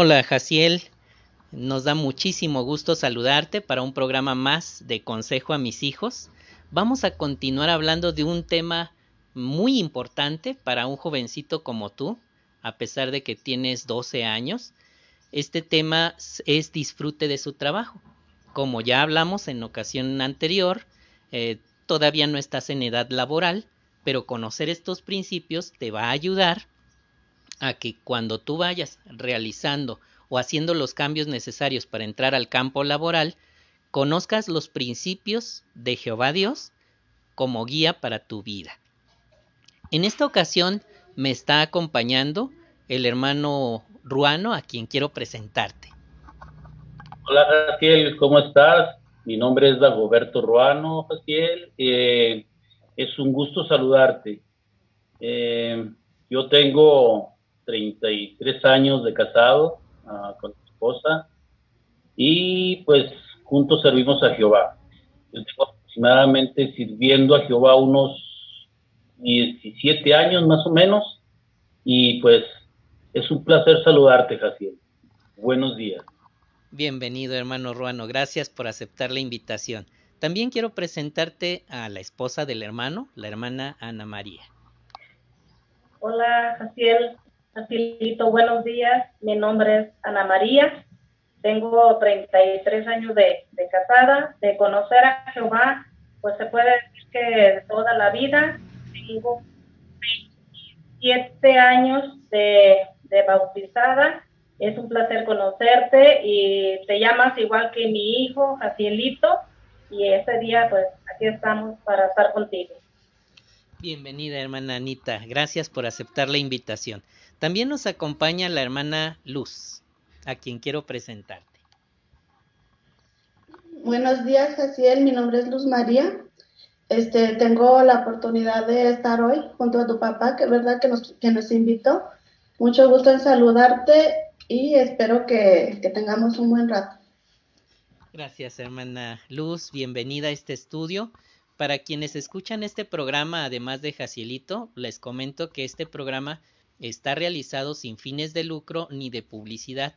Hola, Jaciel. Nos da muchísimo gusto saludarte para un programa más de Consejo a mis hijos. Vamos a continuar hablando de un tema muy importante para un jovencito como tú, a pesar de que tienes 12 años. Este tema es disfrute de su trabajo. Como ya hablamos en ocasión anterior, eh, todavía no estás en edad laboral, pero conocer estos principios te va a ayudar a que cuando tú vayas realizando o haciendo los cambios necesarios para entrar al campo laboral, conozcas los principios de Jehová Dios como guía para tu vida. En esta ocasión me está acompañando el hermano Ruano, a quien quiero presentarte. Hola, Jaciel, ¿cómo estás? Mi nombre es Dagoberto Ruano, Jaciel. Eh, es un gusto saludarte. Eh, yo tengo 33 años de casado uh, con mi esposa y pues juntos servimos a Jehová. Yo tengo aproximadamente sirviendo a Jehová unos 17 años más o menos y pues es un placer saludarte, Jaciel. Buenos días. Bienvenido, hermano Ruano. Gracias por aceptar la invitación. También quiero presentarte a la esposa del hermano, la hermana Ana María. Hola, Jaciel. Jacielito, buenos días. Mi nombre es Ana María. Tengo 33 años de, casada. De conocer a Jehová, pues se puede decir que toda la vida. Tengo 27 años de, de bautizada es un placer conocerte y te llamas igual que mi hijo, Jacielito, y ese día pues aquí estamos para estar contigo. Bienvenida, hermana Anita. Gracias por aceptar la invitación. También nos acompaña la hermana Luz, a quien quiero presentarte. Buenos días, Jaciel. Mi nombre es Luz María. Este, tengo la oportunidad de estar hoy junto a tu papá, que es verdad que nos, que nos invitó. Mucho gusto en saludarte y espero que, que tengamos un buen rato. Gracias, hermana Luz. Bienvenida a este estudio. Para quienes escuchan este programa, además de Jacielito, les comento que este programa está realizado sin fines de lucro ni de publicidad.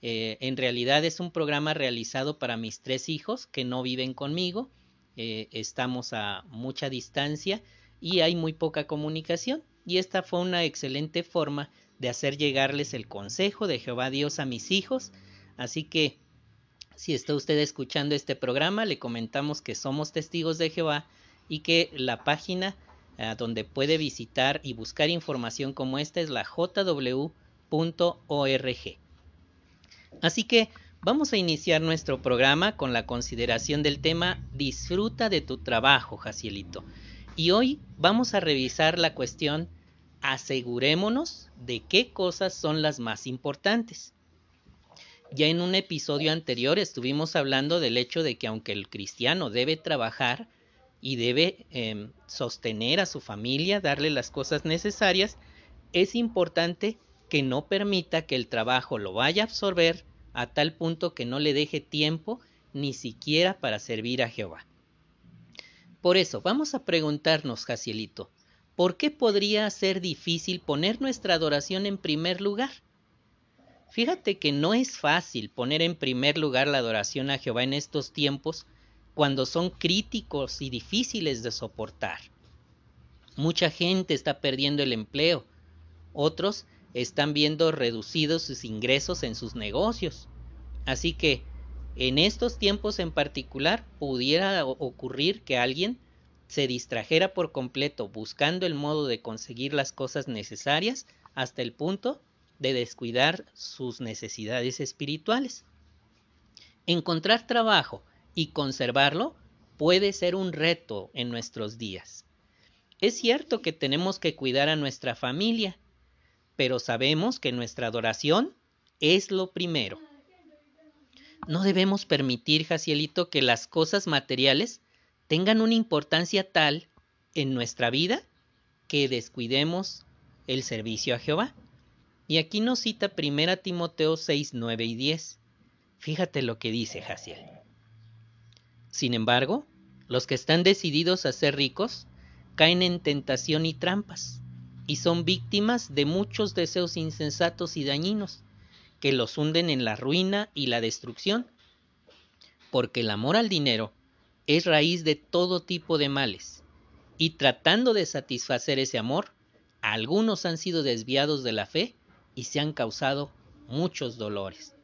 Eh, en realidad es un programa realizado para mis tres hijos que no viven conmigo. Eh, estamos a mucha distancia y hay muy poca comunicación. Y esta fue una excelente forma de hacer llegarles el consejo de Jehová Dios a mis hijos. Así que, si está usted escuchando este programa, le comentamos que somos testigos de Jehová y que la página eh, donde puede visitar y buscar información como esta es la jw.org. Así que vamos a iniciar nuestro programa con la consideración del tema Disfruta de tu trabajo, Jacielito. Y hoy vamos a revisar la cuestión asegurémonos de qué cosas son las más importantes. Ya en un episodio anterior estuvimos hablando del hecho de que aunque el cristiano debe trabajar y debe eh, sostener a su familia, darle las cosas necesarias, es importante que no permita que el trabajo lo vaya a absorber a tal punto que no le deje tiempo ni siquiera para servir a Jehová. Por eso, vamos a preguntarnos, Jacielito, ¿por qué podría ser difícil poner nuestra adoración en primer lugar? Fíjate que no es fácil poner en primer lugar la adoración a Jehová en estos tiempos cuando son críticos y difíciles de soportar. Mucha gente está perdiendo el empleo, otros están viendo reducidos sus ingresos en sus negocios. Así que en estos tiempos en particular pudiera ocurrir que alguien se distrajera por completo buscando el modo de conseguir las cosas necesarias hasta el punto de descuidar sus necesidades espirituales. Encontrar trabajo y conservarlo puede ser un reto en nuestros días. Es cierto que tenemos que cuidar a nuestra familia, pero sabemos que nuestra adoración es lo primero. No debemos permitir, Jacielito, que las cosas materiales tengan una importancia tal en nuestra vida que descuidemos el servicio a Jehová. Y aquí nos cita 1 Timoteo 6, 9 y 10. Fíjate lo que dice Jaciel. Sin embargo, los que están decididos a ser ricos caen en tentación y trampas, y son víctimas de muchos deseos insensatos y dañinos, que los hunden en la ruina y la destrucción, porque el amor al dinero es raíz de todo tipo de males, y tratando de satisfacer ese amor, algunos han sido desviados de la fe y se han causado muchos dolores.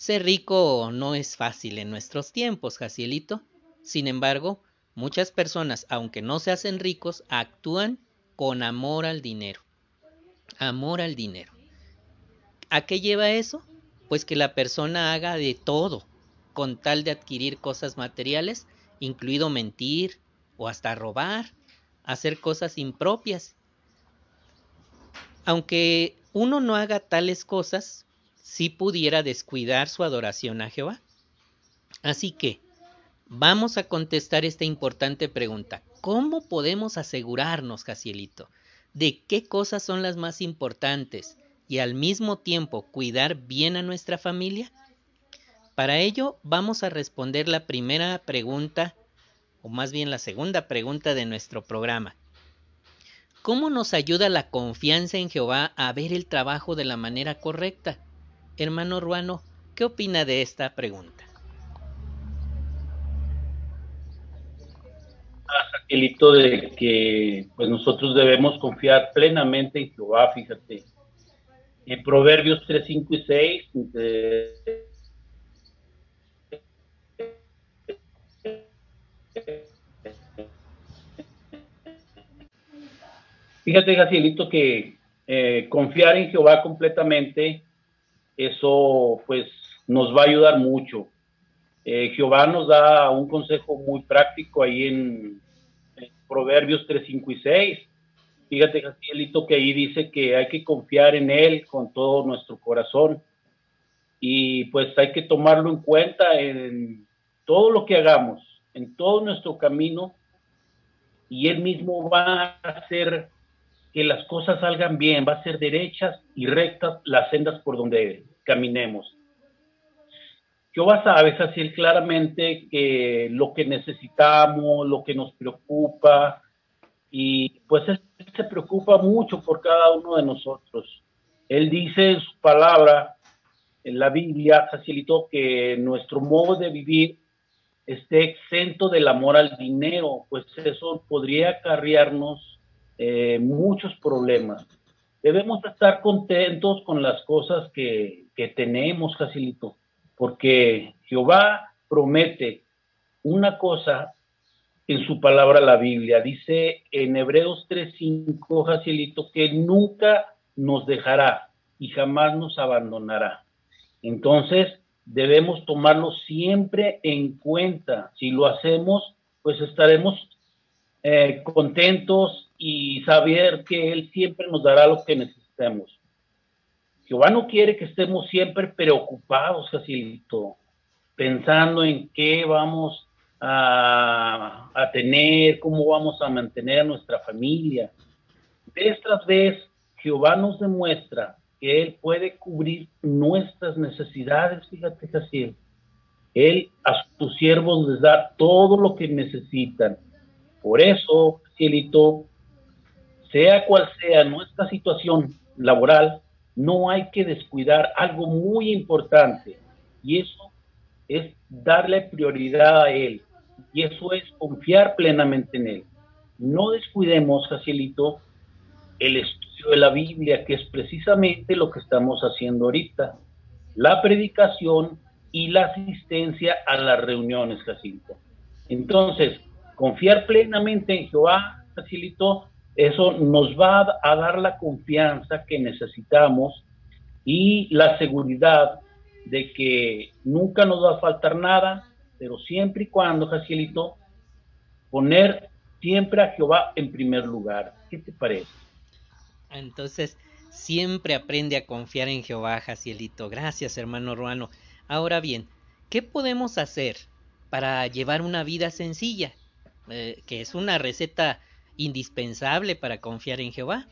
Ser rico no es fácil en nuestros tiempos, Jacielito. Sin embargo, muchas personas, aunque no se hacen ricos, actúan con amor al dinero. Amor al dinero. ¿A qué lleva eso? Pues que la persona haga de todo con tal de adquirir cosas materiales, incluido mentir o hasta robar, hacer cosas impropias. Aunque uno no haga tales cosas, sí pudiera descuidar su adoración a Jehová. Así que, vamos a contestar esta importante pregunta. ¿Cómo podemos asegurarnos, Jacielito, de qué cosas son las más importantes y al mismo tiempo cuidar bien a nuestra familia? Para ello vamos a responder la primera pregunta, o más bien la segunda pregunta de nuestro programa. ¿Cómo nos ayuda la confianza en Jehová a ver el trabajo de la manera correcta? Hermano Ruano, ¿qué opina de esta pregunta? Aquelito de que pues nosotros debemos confiar plenamente en Jehová, fíjate. En Proverbios 3, 5 y 6, Fíjate, Gacielito, que eh, confiar en Jehová completamente, eso pues nos va a ayudar mucho. Eh, Jehová nos da un consejo muy práctico ahí en, Proverbios 3, 5 y 6. Fíjate, Gacielito, que ahí dice que hay que confiar en Él con todo nuestro corazón. Y pues hay que tomarlo en cuenta en todo lo que hagamos, en todo nuestro camino. Y Él mismo va a hacer que las cosas salgan bien, va a ser derechas y rectas las sendas por donde caminemos. Jehová sabe así claramente que lo que necesitamos, lo que nos preocupa, y pues se preocupa mucho por cada uno de nosotros. Él dice en su palabra, en la Biblia, facilitó que nuestro modo de vivir esté exento del amor al dinero, pues eso podría acarrearnos eh, muchos problemas. Debemos estar contentos con las cosas que, que tenemos, Jacilito, porque Jehová promete una cosa en su palabra la Biblia. Dice en Hebreos 3:5, Jacilito, que nunca nos dejará y jamás nos abandonará. Entonces, debemos tomarlo siempre en cuenta. Si lo hacemos, pues estaremos eh, contentos y saber que Él siempre nos dará lo que necesitemos. Jehová no quiere que estemos siempre preocupados, Jacilito, pensando en qué vamos a, tener, cómo vamos a mantener a nuestra familia. Vez tras vez, Jehová nos demuestra que Él puede cubrir nuestras necesidades, fíjate, Jacil. Él a sus siervos les da todo lo que necesitan. Por eso, Cielito, sea cual sea nuestra situación laboral, no hay que descuidar algo muy importante y eso es darle prioridad a Él y eso es confiar plenamente en Él. No descuidemos, Jacielito, el estudio de la Biblia, que es precisamente lo que estamos haciendo ahorita, la predicación y la asistencia a las reuniones, Jacinto. Entonces, confiar plenamente en Jehová, Jacielito, eso nos va a dar la confianza que necesitamos y la seguridad de que nunca nos va a faltar nada, pero siempre y cuando, Jacielito, poner siempre a Jehová en primer lugar. ¿Qué te parece? Entonces, siempre aprende a confiar en Jehová, Jacielito. Gracias, hermano Ruano. Ahora bien, ¿qué podemos hacer para llevar una vida sencilla? Eh, que es una receta indispensable para confiar en Jehová.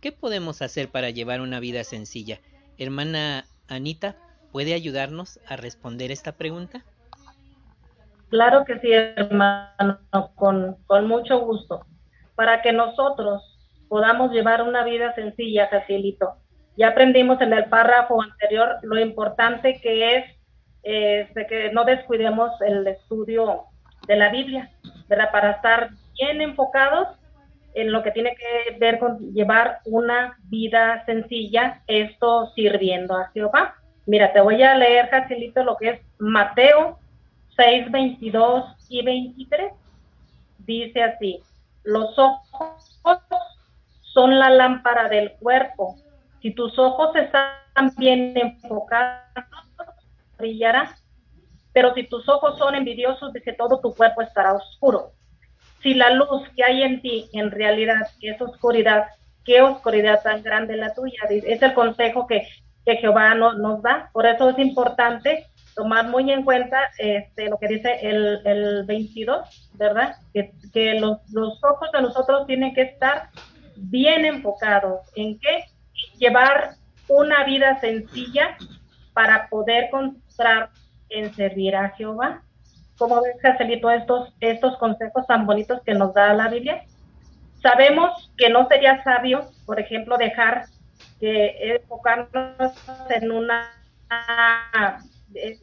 ¿Qué podemos hacer para llevar una vida sencilla? Hermana Anita, ¿puede ayudarnos a responder esta pregunta? Claro que sí, hermano, con, con mucho gusto. Para que nosotros podamos llevar una vida sencilla, Jacielito, Ya aprendimos en el párrafo anterior lo importante que es este, que no descuidemos el estudio de la Biblia, ¿verdad? Para estar bien enfocados en lo que tiene que ver con llevar una vida sencilla, esto sirviendo a Jehová. Mira, te voy a leer, Jacilito, lo que es Mateo 6, 22 y 23. Dice así, los ojos son la lámpara del cuerpo. Si tus ojos están bien enfocados, brillará. Pero si tus ojos son envidiosos, dice todo tu cuerpo estará oscuro. Si la luz que hay en ti en realidad es oscuridad, qué oscuridad tan grande la tuya. Es el consejo que, que Jehová nos da. Por eso es importante tomar muy en cuenta este, lo que dice el, el 22, ¿verdad? Que, que los, los, ojos de nosotros tienen que estar bien enfocados. ¿En qué? Llevar una vida sencilla para poder encontrar en servir a Jehová. ¿Cómo ves, Caselito, estos, estos consejos tan bonitos que nos da la Biblia? Sabemos que no sería sabio, por ejemplo, dejar que enfocarnos en una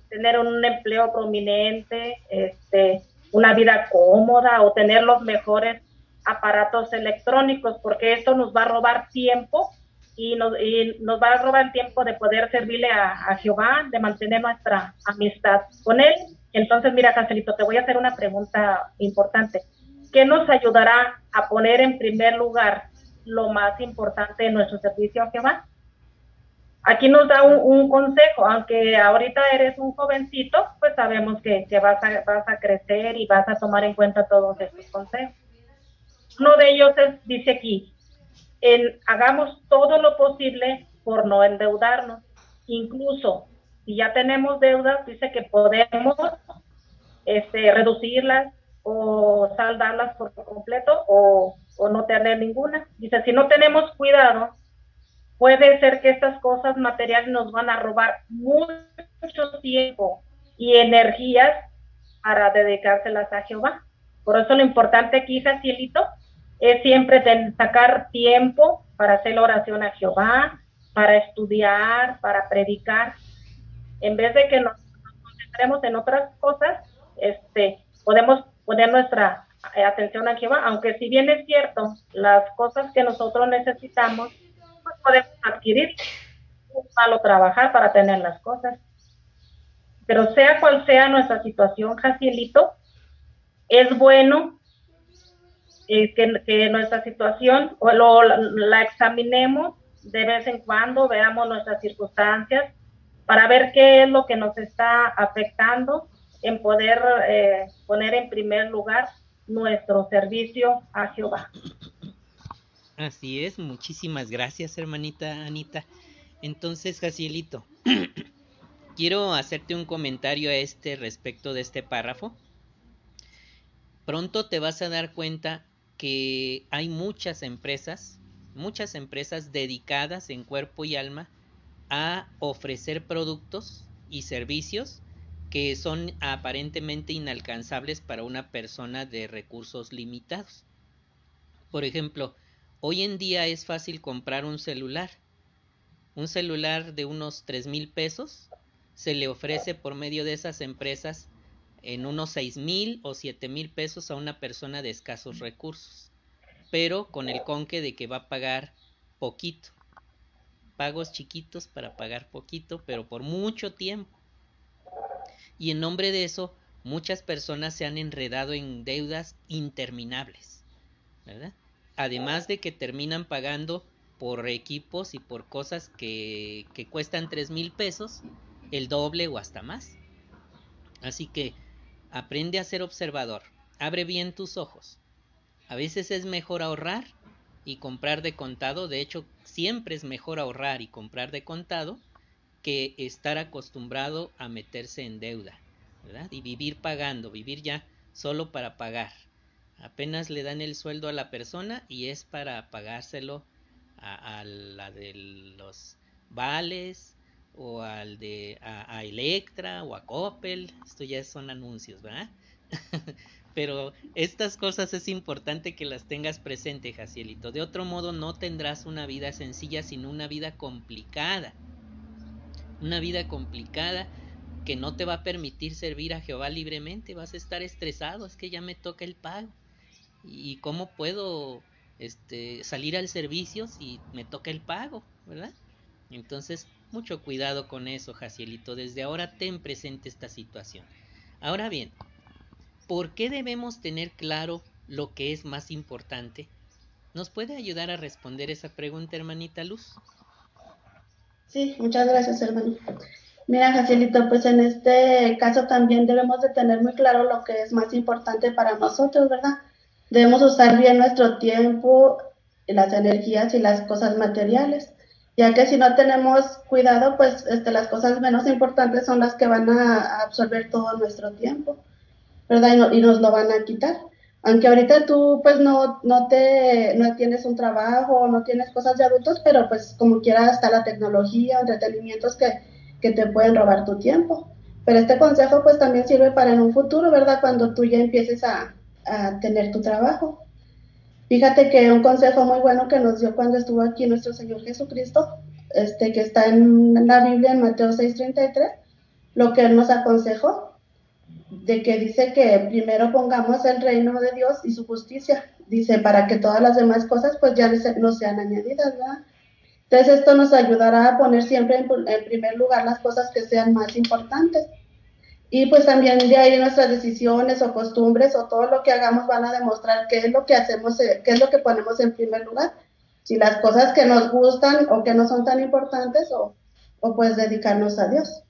tener un empleo prominente, este, una vida cómoda o tener los mejores aparatos electrónicos, porque esto nos va a robar tiempo y nos, nos va a robar el tiempo de poder servirle a, Jehová, de mantener nuestra amistad con Él. Entonces, mira, Cancelito, te voy a hacer una pregunta importante. ¿Qué nos ayudará a poner en primer lugar lo más importante de nuestro servicio a Jehová? Aquí nos da un, consejo, aunque ahorita eres un jovencito, pues sabemos que, vas, a, vas a crecer y vas a tomar en cuenta todos estos consejos. Uno de ellos es, dice aquí, hagamos todo lo posible por no endeudarnos. Incluso si ya tenemos deudas, dice que podemos este, reducirlas o saldarlas por completo o, o no tener ninguna. Dice, si no tenemos cuidado, puede ser que estas cosas materiales nos van a robar mucho tiempo y energías para dedicárselas a Jehová. Por eso lo importante aquí, Jacielito, es siempre sacar tiempo para hacer la oración a Jehová, para estudiar, para predicar. En vez de que nos, concentremos en otras cosas, este, podemos poner nuestra atención a Jehová, aunque si bien es cierto, las cosas que nosotros necesitamos podemos adquirir, malo trabajar para tener las cosas. Pero sea cual sea nuestra situación, Jacielito, es bueno eh, que, nuestra situación o lo, la, examinemos de vez en cuando, veamos nuestras circunstancias para ver qué es lo que nos está afectando en poder eh, poner en primer lugar nuestro servicio a Jehová. Así es, muchísimas gracias, hermanita Anita. Entonces, Jacielito, quiero hacerte un comentario a este respecto de este párrafo. Pronto te vas a dar cuenta que hay muchas empresas, muchas empresas dedicadas en cuerpo y alma a ofrecer productos y servicios que son aparentemente inalcanzables para una persona de recursos limitados. Por ejemplo, Hoy en día es fácil comprar un celular. Un celular de unos tres mil pesos se le ofrece por medio de esas empresas en unos seis mil o siete mil pesos a una persona de escasos recursos, pero con el conque de que va a pagar poquito. Pagos chiquitos para pagar poquito, pero por mucho tiempo. Y en nombre de eso, muchas personas se han enredado en deudas interminables, ¿verdad? además de que terminan pagando por equipos y por cosas que, que cuestan tres mil pesos, el doble o hasta más. Así que aprende a ser observador, abre bien tus ojos. A veces es mejor ahorrar y comprar de contado, de hecho siempre es mejor ahorrar y comprar de contado que estar acostumbrado a meterse en deuda. Y vivir pagando, vivir ya solo para pagar. Apenas le dan el sueldo a la persona y es para pagárselo a, la de los vales o al de a, Electra o a Coppel. Esto ya son anuncios, ¿verdad? Pero estas cosas es importante que las tengas presente, Jacielito. De otro modo no tendrás una vida sencilla, sino una vida complicada. Una vida complicada que no te va a permitir servir a Jehová libremente. Vas a estar estresado, es que ya me toca el pago. ¿Y cómo puedo este, salir al servicio si me toca el pago, verdad? Entonces, mucho cuidado con eso, Jacielito. Desde ahora ten presente esta situación. Ahora bien, ¿por qué debemos tener claro lo que es más importante? ¿Nos puede ayudar a responder esa pregunta, hermanita Luz? Sí, muchas gracias, hermano. Mira, Jacielito, pues en este caso también debemos de tener muy claro lo que es más importante para nosotros, ¿verdad? Debemos usar bien nuestro tiempo, las energías y las cosas materiales, ya que si no tenemos cuidado, pues este, las cosas menos importantes son las que van a absorber todo nuestro tiempo. ¿verdad? Y, nos lo van a quitar. Aunque ahorita tú pues no, no, te, no tienes un trabajo, no tienes cosas de adultos, pero pues como quiera está la tecnología, entretenimientos que, que te pueden robar tu tiempo. Pero este consejo pues también sirve para en un futuro, ¿verdad? Cuando tú ya empieces a, a tener tu trabajo. Fíjate que un consejo muy bueno que nos dio cuando estuvo aquí nuestro Señor Jesucristo, este, que está en la Biblia en Mateo 6:33, lo que Él nos aconsejó de que dice que primero pongamos el reino de Dios y su justicia, dice, para que todas las demás cosas pues ya no sean añadidas, ¿verdad? Entonces esto nos ayudará a poner siempre en, primer lugar las cosas que sean más importantes. Y pues también de ahí nuestras decisiones o costumbres o todo lo que hagamos van a demostrar qué es lo que hacemos, eh, qué es lo que ponemos en primer lugar. Si las cosas que nos gustan o que no son tan importantes o, o pues dedicarnos a Dios.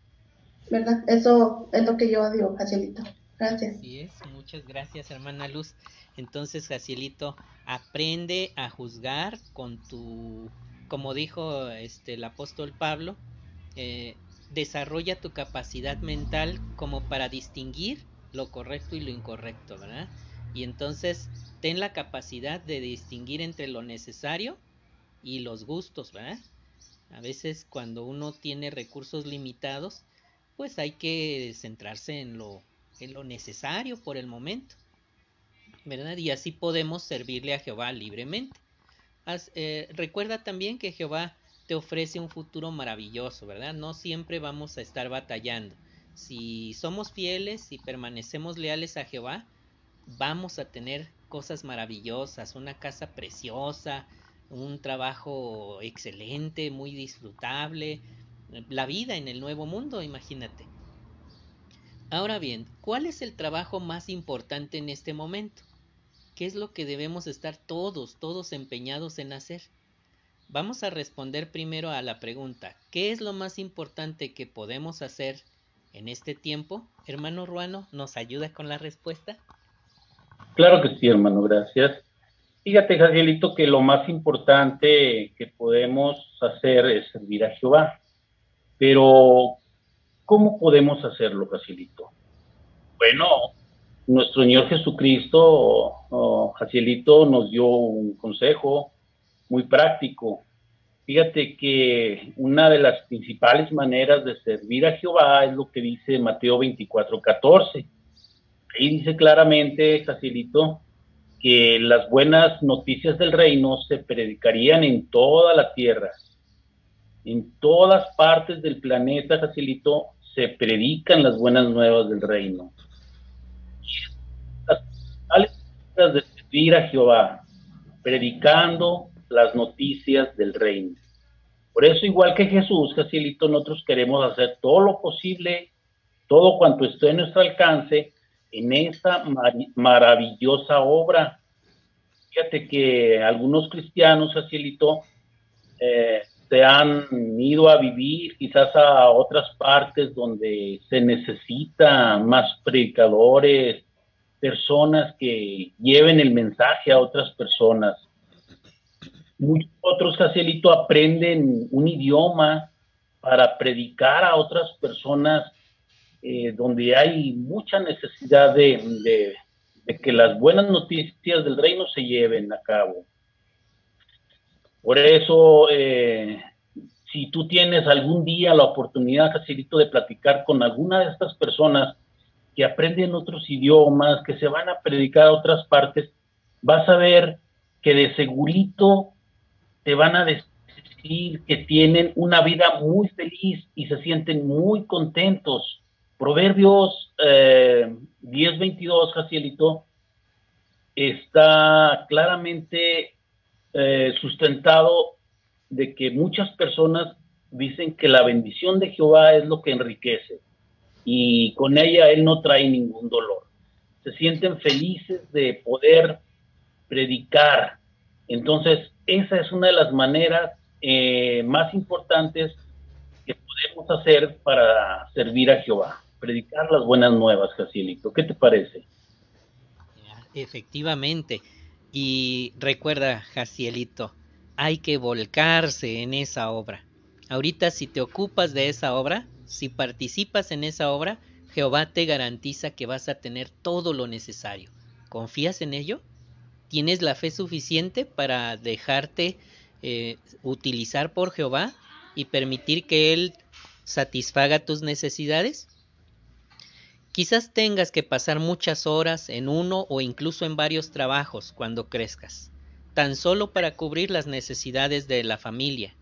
¿verdad? Eso es lo que yo digo, Jacielito. Gracias. Así es, muchas gracias, hermana Luz. Entonces, Jacielito, aprende a juzgar con tu, como dijo este el apóstol Pablo, eh, desarrolla tu capacidad mental como para distinguir lo correcto y lo incorrecto, ¿verdad? Y entonces ten la capacidad de distinguir entre lo necesario y los gustos, ¿verdad? A veces cuando uno tiene recursos limitados, pues hay que centrarse en lo, en lo necesario por el momento, ¿verdad? Y así podemos servirle a Jehová libremente. Eh, recuerda también que Jehová te ofrece un futuro maravilloso, ¿verdad? No siempre vamos a estar batallando. Si somos fieles y permanecemos leales a Jehová, vamos a tener cosas maravillosas, una casa preciosa, un trabajo excelente, muy disfrutable, la vida en el nuevo mundo, imagínate. Ahora bien, ¿cuál es el trabajo más importante en este momento? ¿Qué es lo que debemos estar todos, todos empeñados en hacer? Vamos a responder primero a la pregunta, ¿qué es lo más importante que podemos hacer en este tiempo? Hermano Ruano, ¿nos ayuda con la respuesta? Claro que sí, hermano, gracias. Fíjate, Javielito, que lo más importante que podemos hacer es servir a Jehová. Pero, ¿cómo podemos hacerlo, Jacielito? Bueno, nuestro Señor Jesucristo, oh, Jacielito, nos dio un consejo muy práctico. Fíjate que una de las principales maneras de servir a Jehová es lo que dice Mateo 24, 14. Ahí dice claramente, Jacielito, que las buenas noticias del reino se predicarían en toda la tierra en todas partes del planeta, Facilito, se predican las buenas nuevas del reino. Las de servir a Jehová, predicando las noticias del reino. Por eso, igual que Jesús, Facilito, nosotros queremos hacer todo lo posible, todo cuanto esté en nuestro alcance, en esta maravillosa obra. Fíjate que algunos cristianos, Facilito, eh, se han ido a vivir quizás a otras partes donde se necesita más predicadores, personas que lleven el mensaje a otras personas. Muchos otros, Caselito, aprenden un idioma para predicar a otras personas eh, donde hay mucha necesidad de, de que las buenas noticias del reino se lleven a cabo. Por eso, eh, si tú tienes algún día la oportunidad, Facilito, de platicar con alguna de estas personas que aprenden otros idiomas, que se van a predicar a otras partes, vas a ver que de segurito te van a decir que tienen una vida muy feliz y se sienten muy contentos. Proverbios eh, 10:22, Jacielito, está claramente eh, sustentado de que muchas personas dicen que la bendición de Jehová es lo que enriquece y con ella Él no trae ningún dolor. Se sienten felices de poder predicar. Entonces, esa es una de las maneras eh, más importantes que podemos hacer para servir a Jehová, predicar las buenas nuevas, Jacielito. ¿Qué te parece? Efectivamente. Y recuerda, Jacielito, hay que volcarse en esa obra. Ahorita si te ocupas de esa obra, si participas en esa obra, Jehová te garantiza que vas a tener todo lo necesario. ¿Confías en ello? ¿Tienes la fe suficiente para dejarte eh, utilizar por Jehová y permitir que Él satisfaga tus necesidades? Quizás tengas que pasar muchas horas en uno o incluso en varios trabajos cuando crezcas, tan solo para cubrir las necesidades de la familia.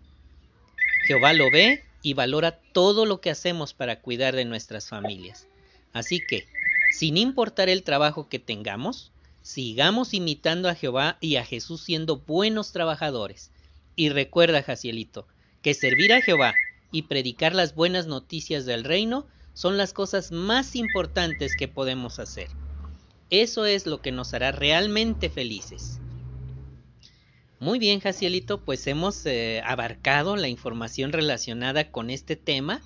Jehová lo ve y valora todo lo que hacemos para cuidar de nuestras familias. Así que, sin importar el trabajo que tengamos, sigamos imitando a Jehová y a Jesús siendo buenos trabajadores. Y recuerda, Jacielito, que servir a Jehová y predicar las buenas noticias del reino son las cosas más importantes que podemos hacer. Eso es lo que nos hará realmente felices. Muy bien, Jacielito, pues hemos eh, abarcado la información relacionada con este tema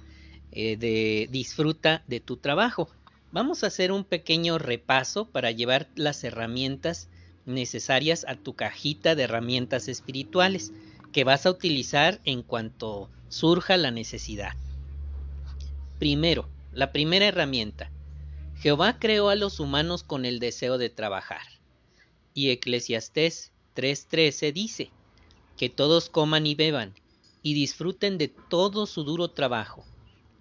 eh, de disfruta de tu trabajo. Vamos a hacer un pequeño repaso para llevar las herramientas necesarias a tu cajita de herramientas espirituales que vas a utilizar en cuanto surja la necesidad. Primero, la primera herramienta. Jehová creó a los humanos con el deseo de trabajar. Y Eclesiastés 3.13 dice, que todos coman y beban y disfruten de todo su duro trabajo.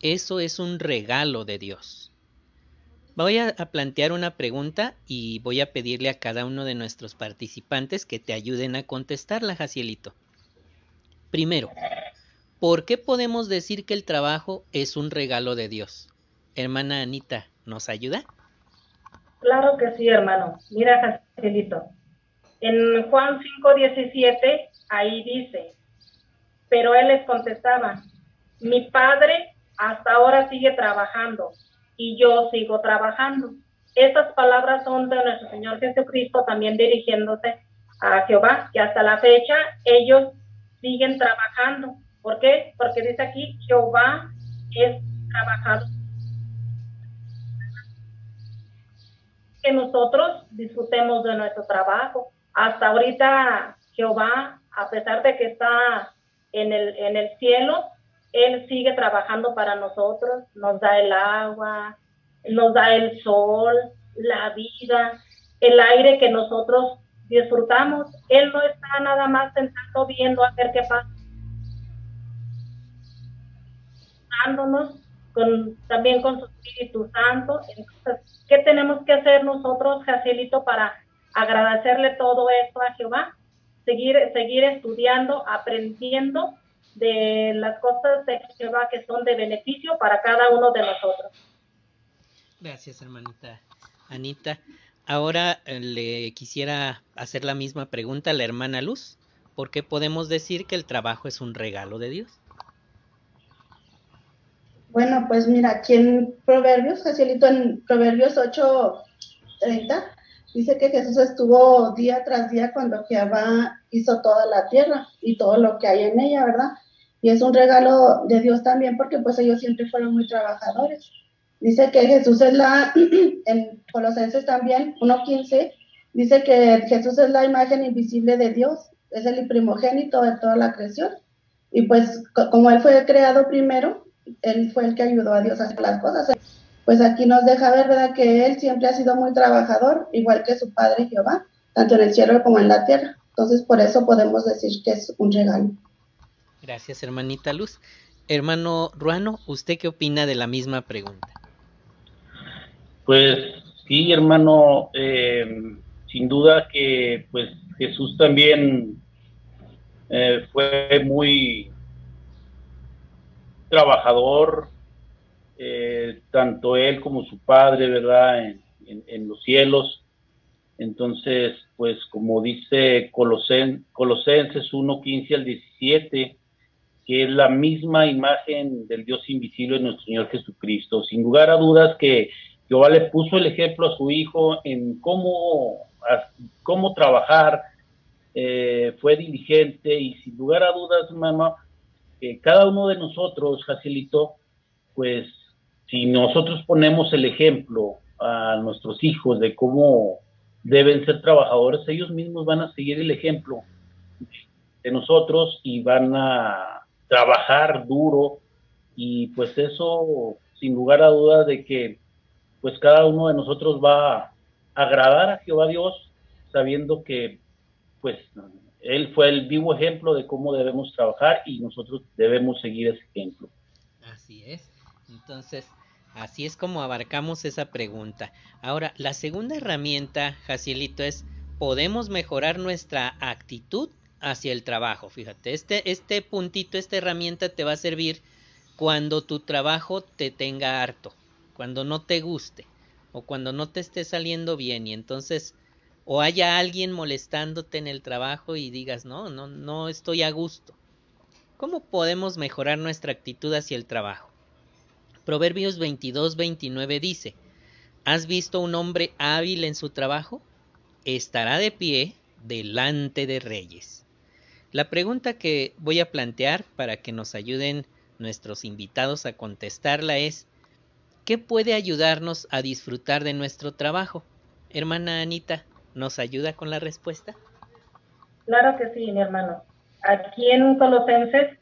Eso es un regalo de Dios. Voy a, plantear una pregunta y voy a pedirle a cada uno de nuestros participantes que te ayuden a contestarla, Jacielito. Primero, ¿por qué podemos decir que el trabajo es un regalo de Dios? Hermana Anita, ¿nos ayuda? Claro que sí, hermano. Mira, Jacielito. En Juan 5:17, ahí dice, pero él les contestaba, mi padre hasta ahora sigue trabajando y yo sigo trabajando. Estas palabras son de nuestro Señor Jesucristo también dirigiéndose a Jehová, que hasta la fecha ellos siguen trabajando. ¿Por qué? Porque dice aquí, Jehová es trabajador que nosotros disfrutemos de nuestro trabajo. Hasta ahorita Jehová, a pesar de que está en el, en el cielo, Él sigue trabajando para nosotros, nos da el agua, nos da el sol, la vida, el aire que nosotros disfrutamos. Él no está nada más sentado viendo a ver qué pasa. Dándonos con, también con su Espíritu Santo. Entonces, ¿Qué tenemos que hacer nosotros, Jacielito, para agradecerle todo esto a Jehová? Seguir, seguir estudiando, aprendiendo de las cosas de Jehová que son de beneficio para cada uno de nosotros. Gracias, hermanita. Anita, ahora eh, le quisiera hacer la misma pregunta a la hermana Luz. ¿Por qué podemos decir que el trabajo es un regalo de Dios? Bueno, pues mira, aquí en Proverbios, Jacielito, en Proverbios 8:30, dice que Jesús estuvo día tras día cuando Jehová hizo toda la tierra y todo lo que hay en ella, ¿verdad? Y es un regalo de Dios también porque pues ellos siempre fueron muy trabajadores. Dice que Jesús es la, en Colosenses también, 1.15, dice que Jesús es la imagen invisible de Dios, es el primogénito de toda la creación. Y pues como Él fue creado primero, él fue el que ayudó a Dios a hacer las cosas. Pues aquí nos deja ver, ¿verdad?, que Él siempre ha sido muy trabajador, igual que su Padre Jehová, tanto en el cielo como en la tierra. Entonces, por eso podemos decir que es un regalo. Gracias, hermanita Luz. Hermano Ruano, ¿usted qué opina de la misma pregunta? Pues sí, hermano, eh, sin duda que pues Jesús también eh, fue muy trabajador, eh, tanto él como su padre, ¿verdad? En, los cielos. Entonces, pues como dice Colosen, Colosenses 1, 15 al 17, que es la misma imagen del Dios invisible de nuestro Señor Jesucristo. Sin lugar a dudas que Jehová le puso el ejemplo a su hijo en cómo, cómo trabajar, eh, fue diligente y sin lugar a dudas, mamá, que cada uno de nosotros, Jacilito, pues si nosotros ponemos el ejemplo a nuestros hijos de cómo deben ser trabajadores, ellos mismos van a seguir el ejemplo de nosotros y van a trabajar duro y pues eso sin lugar a dudas de que pues cada uno de nosotros va a agradar a Jehová Dios sabiendo que pues él fue el vivo ejemplo de cómo debemos trabajar y nosotros debemos seguir ese ejemplo. Así es. Entonces, así es como abarcamos esa pregunta. Ahora, la segunda herramienta, Jacielito, es podemos mejorar nuestra actitud hacia el trabajo. Fíjate, este, este puntito, esta herramienta te va a servir cuando tu trabajo te tenga harto, cuando no te guste o cuando no te esté saliendo bien y entonces o haya alguien molestándote en el trabajo y digas, no, no, no estoy a gusto. ¿Cómo podemos mejorar nuestra actitud hacia el trabajo? Proverbios 22, 29 dice, ¿Has visto un hombre hábil en su trabajo? Estará de pie delante de reyes. La pregunta que voy a plantear para que nos ayuden nuestros invitados a contestarla es, ¿qué puede ayudarnos a disfrutar de nuestro trabajo? Hermana Anita, ¿Nos ayuda con la respuesta? Claro que sí, mi hermano. Aquí en Colosenses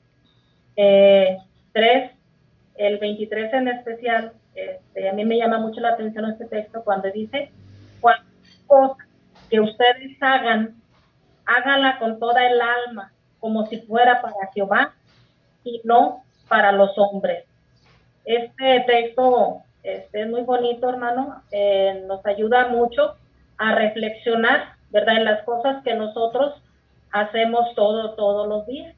eh, 3, el 23 en especial, este, a mí me llama mucho la atención este texto cuando dice, cualquier cosa que ustedes hagan, háganla con toda el alma, como si fuera para Jehová y no para los hombres. Este texto este, es muy bonito, hermano, eh, nos ayuda mucho a reflexionar, ¿verdad? En las cosas que nosotros hacemos todo, todos los días.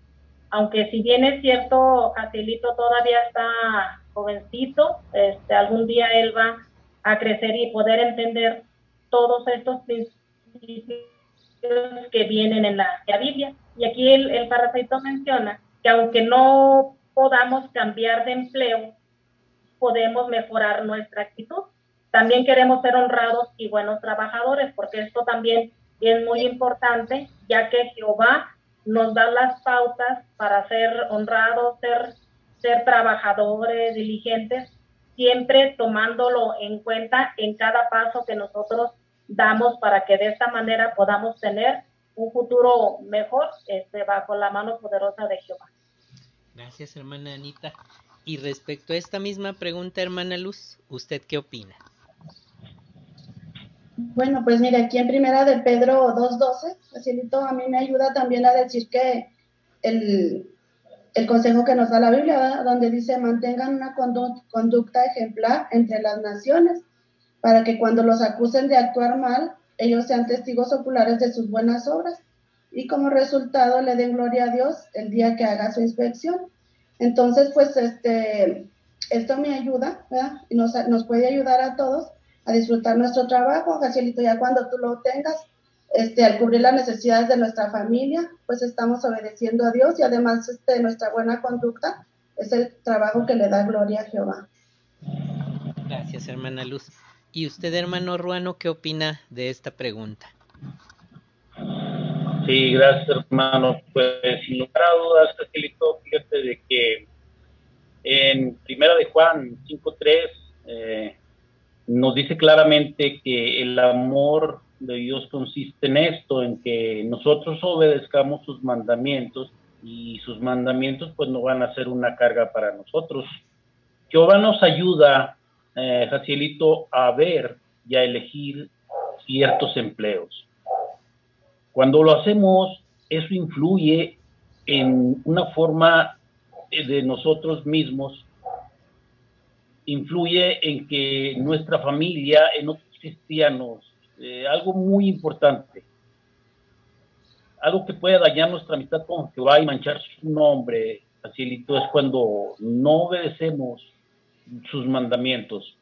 Aunque si bien es cierto, Atilito todavía está jovencito, este, algún día él va a crecer y poder entender todos estos principios que vienen en la, Biblia. Y aquí el, el menciona que aunque no podamos cambiar de empleo, podemos mejorar nuestra actitud. También queremos ser honrados y buenos trabajadores, porque esto también es muy importante, ya que Jehová nos da las pautas para ser honrados, ser, ser trabajadores, diligentes, siempre tomándolo en cuenta en cada paso que nosotros damos para que de esta manera podamos tener un futuro mejor este, bajo la mano poderosa de Jehová. Gracias, hermana Anita. Y respecto a esta misma pregunta, hermana Luz, ¿usted qué opina? Bueno, pues mire, aquí en primera de Pedro 2.12, facilito, a mí me ayuda también a decir que el, consejo que nos da la Biblia, donde dice mantengan una conducta ejemplar entre las naciones, para que cuando los acusen de actuar mal, ellos sean testigos oculares de sus buenas obras y como resultado le den gloria a Dios el día que haga su inspección. Entonces, pues este, esto me ayuda. Y nos, nos puede ayudar a todos a disfrutar nuestro trabajo, Jacielito, ya cuando tú lo tengas, este, al cubrir las necesidades de nuestra familia, pues estamos obedeciendo a Dios y además este, nuestra buena conducta es el trabajo que le da gloria a Jehová. Gracias, hermana Luz. ¿Y usted, hermano Ruano, qué opina de esta pregunta? Sí, gracias, hermano. Pues sin lugar a dudas, Jacielito, fíjate de que en Primera de Juan 5.3 eh, nos dice claramente que el amor de Dios consiste en esto, en que nosotros obedezcamos sus mandamientos y sus mandamientos pues no van a ser una carga para nosotros. Jehová nos ayuda, eh, Jacielito, a ver y a elegir ciertos empleos. Cuando lo hacemos, eso influye en una forma de nosotros mismos influye en que nuestra familia, en otros cristianos, eh, algo muy importante, algo que puede dañar nuestra amistad con Jehová y manchar su nombre, facilito, es cuando no obedecemos sus mandamientos.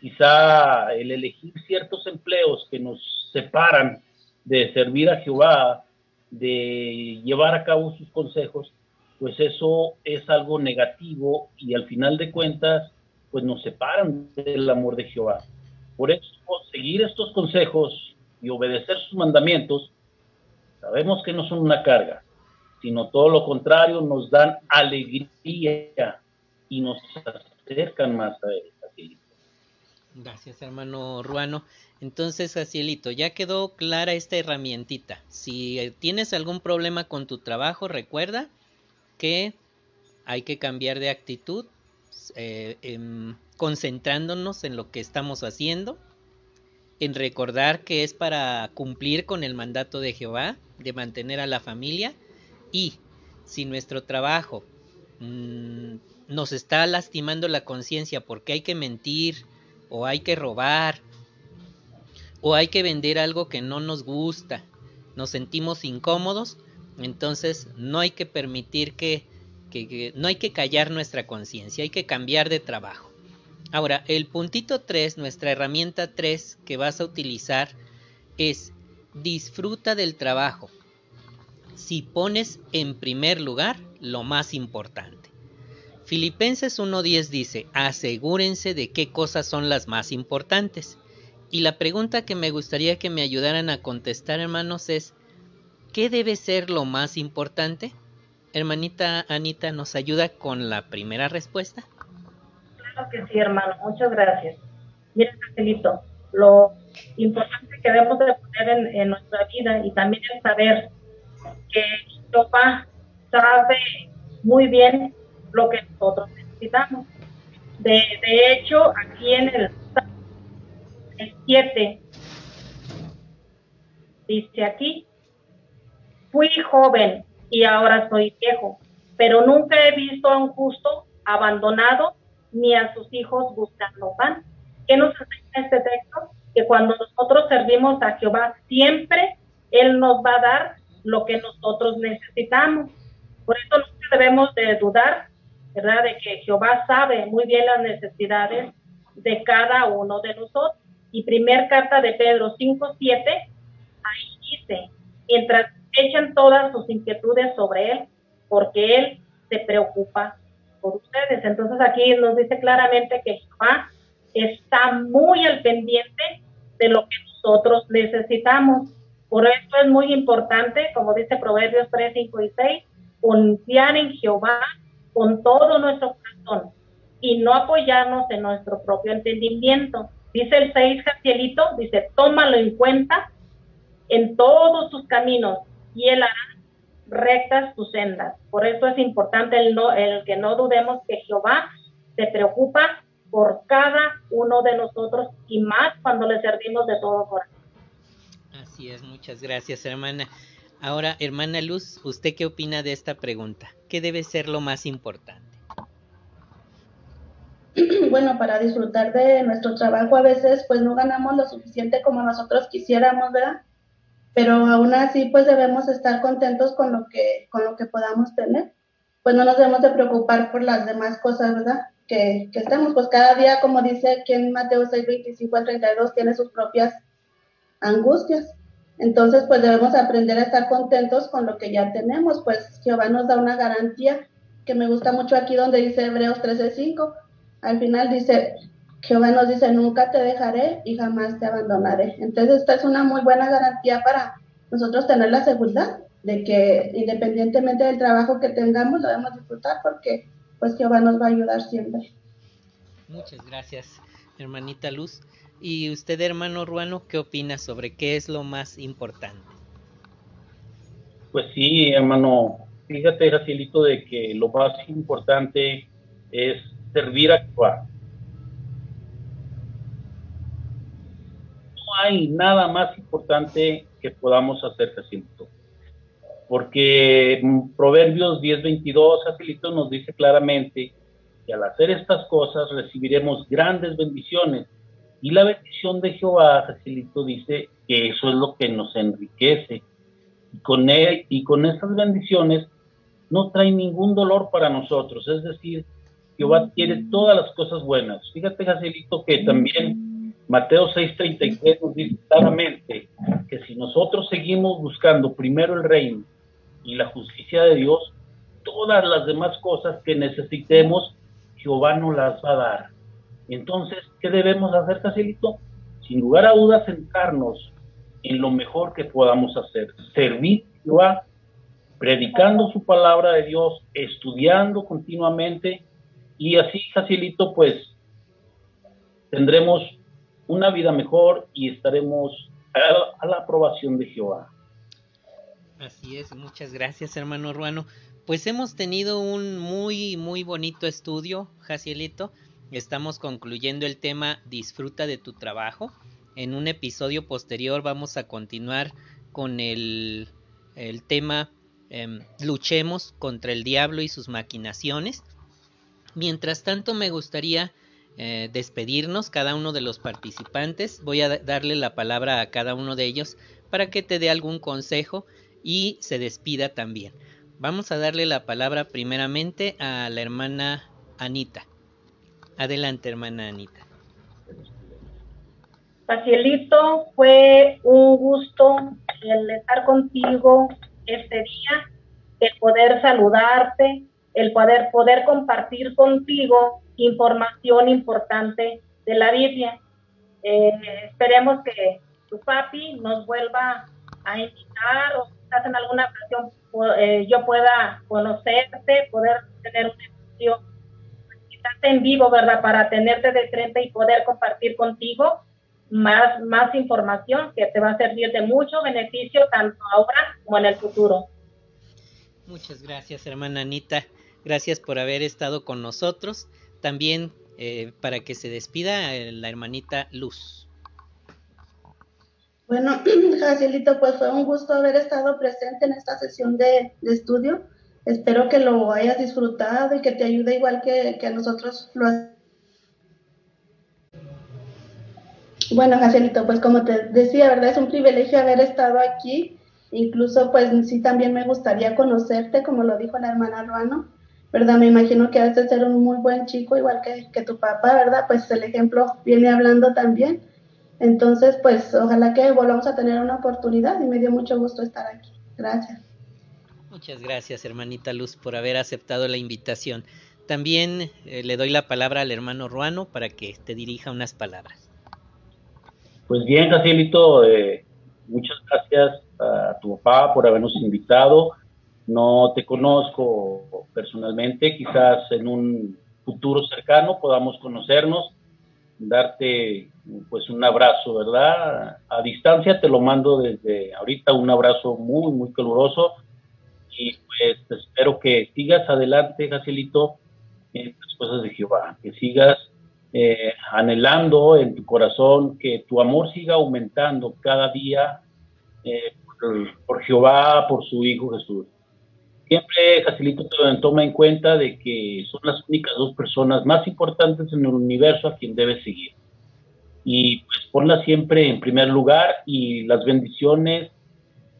Quizá el elegir ciertos empleos que nos separan de servir a Jehová, de llevar a cabo sus consejos, pues eso es algo negativo y al final de cuentas, pues nos separan del amor de Jehová. Por eso, seguir estos consejos y obedecer sus mandamientos, sabemos que no son una carga, sino todo lo contrario, nos dan alegría y nos acercan más a Él. Gracias, hermano Ruano. Entonces, Jacielito, ya quedó clara esta herramientita. Si tienes algún problema con tu trabajo, recuerda que hay que cambiar de actitud, eh, em, concentrándonos en lo que estamos haciendo, en recordar que es para cumplir con el mandato de Jehová, de mantener a la familia, y si nuestro trabajo mm, nos está lastimando la conciencia porque hay que mentir, o hay que robar, o hay que vender algo que no nos gusta, nos sentimos incómodos, entonces no hay que permitir que, no hay que callar nuestra conciencia, hay que cambiar de trabajo. Ahora, el puntito 3, nuestra herramienta 3 que vas a utilizar es disfruta del trabajo. Si pones en primer lugar lo más importante. Filipenses 1.10 dice, asegúrense de qué cosas son las más importantes. Y la pregunta que me gustaría que me ayudaran a contestar, hermanos, es, ¿Qué debe ser lo más importante? Hermanita Anita, ¿nos ayuda con la primera respuesta? Claro que sí, hermano. Muchas gracias. Mira, Angelito, lo importante que debemos de poner en, nuestra vida y también el saber que papá sabe muy bien lo que nosotros necesitamos. De, de hecho, aquí en el, el 7 dice aquí, Fui joven y ahora soy viejo, pero nunca he visto a un justo abandonado ni a sus hijos buscando pan. ¿Qué nos enseña este texto? Que cuando nosotros servimos a Jehová, siempre Él nos va a dar lo que nosotros necesitamos. Por eso no debemos de dudar, ¿verdad? De que Jehová sabe muy bien las necesidades de cada uno de nosotros. Y primer carta de Pedro 5, 7, ahí dice, mientras echan todas sus inquietudes sobre Él, porque Él se preocupa por ustedes. Entonces aquí nos dice claramente que Jehová está muy al pendiente de lo que nosotros necesitamos. Por eso es muy importante, como dice Proverbios 3, 5 y 6, confiar en Jehová con todo nuestro corazón y no apoyarnos en nuestro propio entendimiento. Dice el 6, Jacielito, dice, tómalo en cuenta en todos tus caminos y Él hará rectas tus sendas. Por eso es importante el, no, el que no dudemos que Jehová se preocupa por cada uno de nosotros y más cuando le servimos de todo corazón. Así es, muchas gracias hermana. Ahora, hermana Luz, ¿usted qué opina de esta pregunta? ¿Qué debe ser lo más importante? Bueno, para disfrutar de nuestro trabajo a veces pues no ganamos lo suficiente como nosotros quisiéramos, ¿verdad? Pero aún así pues debemos estar contentos con lo que, con lo que podamos tener. Pues no nos debemos de preocupar por las demás cosas, ¿verdad? Que, que estamos, pues cada día, como dice aquí en Mateo 6, 25 al 32, tiene sus propias angustias. Entonces, pues debemos aprender a estar contentos con lo que ya tenemos, pues Jehová nos da una garantía que me gusta mucho aquí donde dice Hebreos 13:5. Al final dice, Jehová nos dice, nunca te dejaré y jamás te abandonaré. Entonces, esta es una muy buena garantía para nosotros tener la seguridad de que independientemente del trabajo que tengamos, lo debemos disfrutar porque pues Jehová nos va a ayudar siempre. Muchas gracias, hermanita Luz. ¿Y usted, hermano Ruano, qué opina sobre qué es lo más importante? Pues sí, hermano, fíjate, Racilito, de que lo más importante es servir a Jehová hay nada más importante que podamos hacer, Jacinto. Porque Proverbios 10:22, Jacinto, nos dice claramente que al hacer estas cosas recibiremos grandes bendiciones. Y la bendición de Jehová, Facilito dice que eso es lo que nos enriquece. Y con, él, y con esas bendiciones no trae ningún dolor para nosotros. Es decir, Jehová quiere todas las cosas buenas. Fíjate, Facilito, que también Mateo 6:33 nos dice claramente que si nosotros seguimos buscando primero el reino y la justicia de Dios, todas las demás cosas que necesitemos, Jehová nos las va a dar. Entonces, ¿qué debemos hacer, Casilito? Sin lugar a dudas, centrarnos en lo mejor que podamos hacer. Servir a Jehová, predicando su palabra de Dios, estudiando continuamente, y así, Casilito, pues tendremos una vida mejor y estaremos a, la aprobación de Jehová. Así es, muchas gracias, hermano Ruano. Pues hemos tenido un muy, muy bonito estudio, Jacielito. Estamos concluyendo el tema Disfruta de tu trabajo. En un episodio posterior vamos a continuar con el, el tema eh, Luchemos contra el diablo y sus maquinaciones. Mientras tanto, me gustaría eh, despedirnos cada uno de los participantes. Voy a darle la palabra a cada uno de ellos para que te dé algún consejo y se despida también. Vamos a darle la palabra primeramente a la hermana Anita. Adelante, hermana Anita. Pacielito, fue un gusto el estar contigo este día, el poder saludarte, el poder, poder compartir contigo información importante de la Biblia. Eh, esperemos que tu papi nos vuelva a invitar o quizás en alguna ocasión eh, yo pueda conocerte, poder tener un estudio quizás en vivo, ¿verdad? Para tenerte de frente y poder compartir contigo más, más información que te va a servir de mucho beneficio tanto ahora como en el futuro. Muchas gracias, hermana Anita. Gracias por haber estado con nosotros. También eh, para que se despida eh, la hermanita Luz. Bueno, Jacielito, pues fue un gusto haber estado presente en esta sesión de, estudio. Espero que lo hayas disfrutado y que te ayude igual que, a nosotros lo Bueno, Jacielito, pues como te decía, ¿verdad? Es un privilegio haber estado aquí. Incluso, pues sí, también me gustaría conocerte, como lo dijo la hermana Ruano, ¿verdad? Me imagino que has de ser un muy buen chico, igual que, que tu papá, ¿verdad? Pues el ejemplo viene hablando también. Entonces, pues ojalá que volvamos a tener una oportunidad y me dio mucho gusto estar aquí. Gracias. Muchas gracias, hermanita Luz, por haber aceptado la invitación. También eh, le doy la palabra al hermano Ruano para que te dirija unas palabras. Pues bien, Cacielito, eh, muchas gracias a tu papá por habernos invitado. No te conozco personalmente, quizás en un futuro cercano podamos conocernos, darte pues un abrazo, ¿verdad? A distancia te lo mando desde ahorita, un abrazo muy, muy caluroso y pues espero que sigas adelante, Jacielito, en las cosas de Jehová, que sigas eh, anhelando en tu corazón que tu amor siga aumentando cada día eh, por, por, Jehová, por su Hijo Jesús. Siempre, Jacelito, toma en cuenta de que son las únicas dos personas más importantes en el universo a quien debes seguir. Y pues ponla siempre en primer lugar y las bendiciones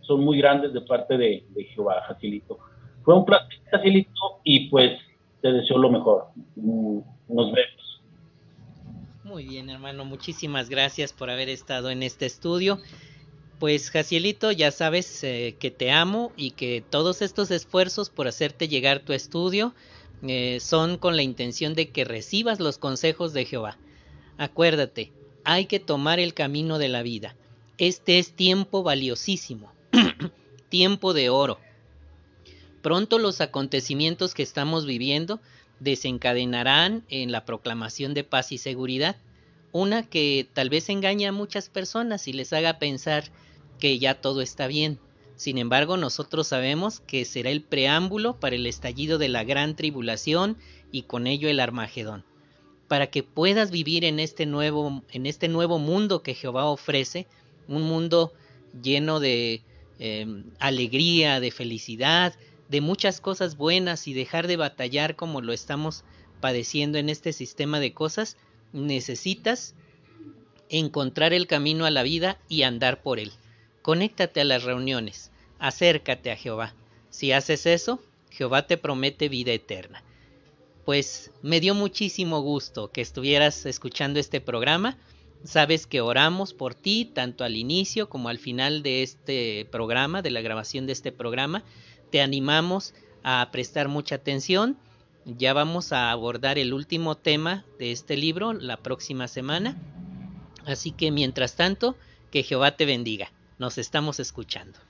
son muy grandes de parte de, de Jehová, Jacelito. Fue un placer, Jacelito, y pues te deseo lo mejor. Mm, nos vemos. Muy bien, hermano, muchísimas gracias por haber estado en este estudio. Pues Jacielito, ya sabes eh, que te amo y que todos estos esfuerzos por hacerte llegar tu estudio eh, son con la intención de que recibas los consejos de Jehová. Acuérdate, hay que tomar el camino de la vida. Este es tiempo valiosísimo, tiempo de oro. Pronto los acontecimientos que estamos viviendo desencadenarán en la proclamación de paz y seguridad, una que tal vez engañe a muchas personas y les haga pensar que ya todo está bien. Sin embargo, nosotros sabemos que será el preámbulo para el estallido de la gran tribulación y con ello el Armagedón. Para que puedas vivir en este nuevo, en este nuevo mundo que Jehová ofrece, un mundo lleno de eh, alegría, de felicidad, de muchas cosas buenas y dejar de batallar como lo estamos padeciendo en este sistema de cosas, necesitas encontrar el camino a la vida y andar por él. Conéctate a las reuniones, acércate a Jehová. Si haces eso, Jehová te promete vida eterna. Pues me dio muchísimo gusto que estuvieras escuchando este programa. Sabes que oramos por ti tanto al inicio como al final de este programa, de la grabación de este programa. Te animamos a prestar mucha atención. Ya vamos a abordar el último tema de este libro la próxima semana. Así que mientras tanto, que Jehová te bendiga. Nos estamos escuchando.